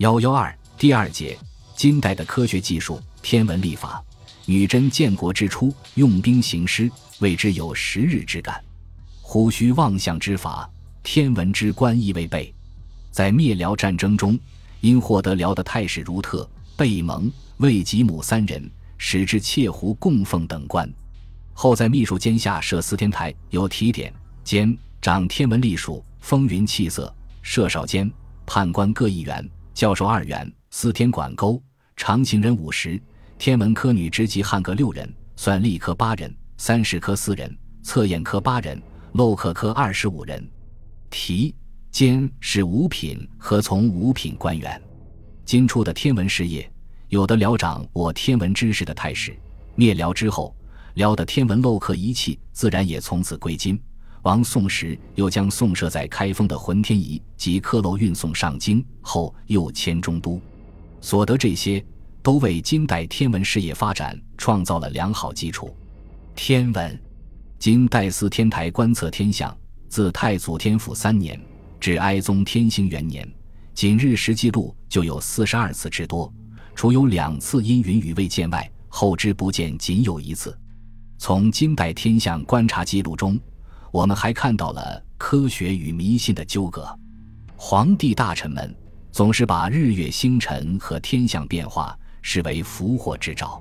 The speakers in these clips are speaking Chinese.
幺幺二第二节，金代的科学技术，天文历法。女真建国之初，用兵行师，谓之有时日之感。虎须望象之法，天文之官亦未备。在灭辽战争中，因获得辽的太史如特、贝蒙、魏吉母三人，使之切胡供奉等官。后在秘书监下设司天台，有提点监掌天文历数、风云气色；设少监判官各一员。教授二员，司天管勾，常行人五十，天文科女职级汉各六人，算历科八人，三十科四人，测验科八人，漏刻科二十五人。题监是五品和从五品官员。今初的天文事业，有的辽掌握天文知识的太史，灭辽之后，辽的天文漏刻仪器自然也从此归金。王宋时，又将宋设在开封的浑天仪及刻漏运送上京，后又迁中都，所得这些，都为金代天文事业发展创造了良好基础。天文，金代司天台观测天象，自太祖天福三年至哀宗天兴元年，仅日食记录就有四十二次之多，除有两次因云雨未见外，后之不见仅有一次。从金代天象观察记录中。我们还看到了科学与迷信的纠葛，皇帝大臣们总是把日月星辰和天象变化视为福祸之兆，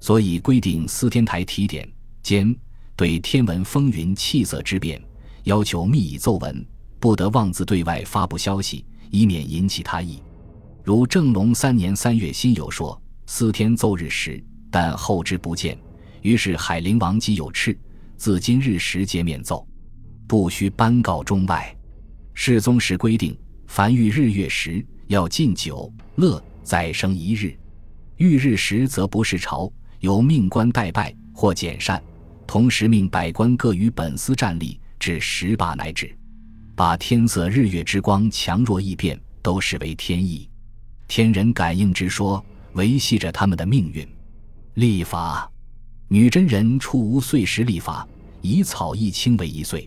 所以规定司天台提点兼对天文风云气色之变，要求密以奏闻，不得妄自对外发布消息，以免引起他意。如正隆三年三月，辛酉说司天奏日时，但后之不见，于是海陵王即有敕。自今日时皆免奏，不须颁告中外。世宗时规定，凡遇日月时，要禁酒乐，再生一日。遇日时则不是朝，由命官代拜或减善，同时命百官各于本司站立，至十八乃止。把天色日月之光强弱异变，都视为天意、天人感应之说，维系着他们的命运。历法。女真人初无岁时历法，以草一青为一岁。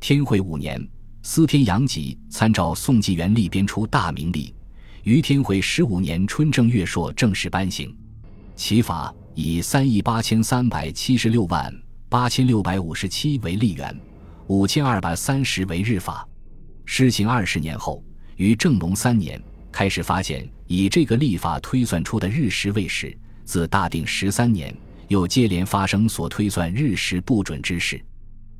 天会五年，司天杨吉参照宋纪元历编出大明历，于天会十五年春正月朔正式颁行。其法以三亿八千三百七十六万八千六百五十七为历元，五千二百三十为日法。施行二十年后，于正隆三年开始发现，以这个历法推算出的日食未时，自大定十三年。又接连发生所推算日时不准之事，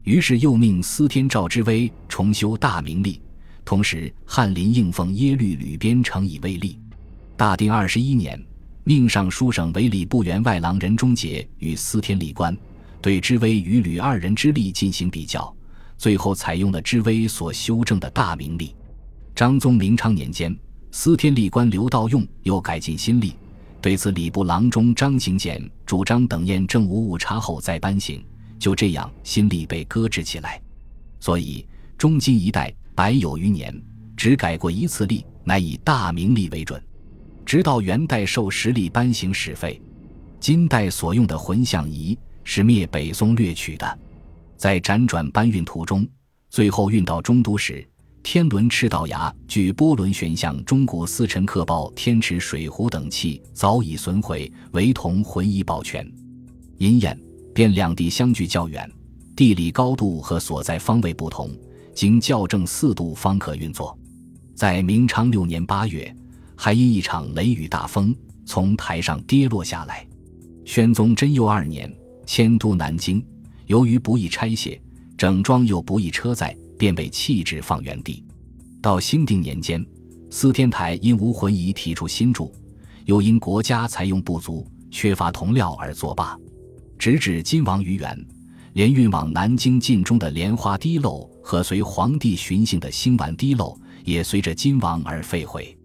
于是又命司天赵之威重修大明历，同时翰林应奉耶律吕编成以为例。大定二十一年，命尚书省为礼部员外郎任忠杰与司天历官对之威与吕二人之力进行比较，最后采用了之威所修正的大明历。张宗明昌年间，司天历官刘道用又改进新历。对此，礼部郎中张行简主张等验证无误差后再颁行。就这样，新历被搁置起来。所以，中金一代百有余年，只改过一次历，乃以大明历为准。直到元代受实历颁行始废。金代所用的浑象仪是灭北宋掠取的，在辗转搬运途中，最后运到中都时。天轮赤道崖距波轮旋向中古司辰刻报天池水壶等器早已损毁，唯同浑仪保全。因眼便两地相距较远，地理高度和所在方位不同，经校正四度方可运作。在明昌六年八月，还因一场雷雨大风从台上跌落下来。宣宗贞佑二年迁都南京，由于不易拆卸整装，又不易车载。便被弃置放原地。到兴定年间，司天台因无魂仪提出新铸，又因国家采用不足，缺乏铜料而作罢。直至金王于元，连运往南京晋中的莲花滴漏和随皇帝巡幸的星丸滴漏，也随着金王而废毁。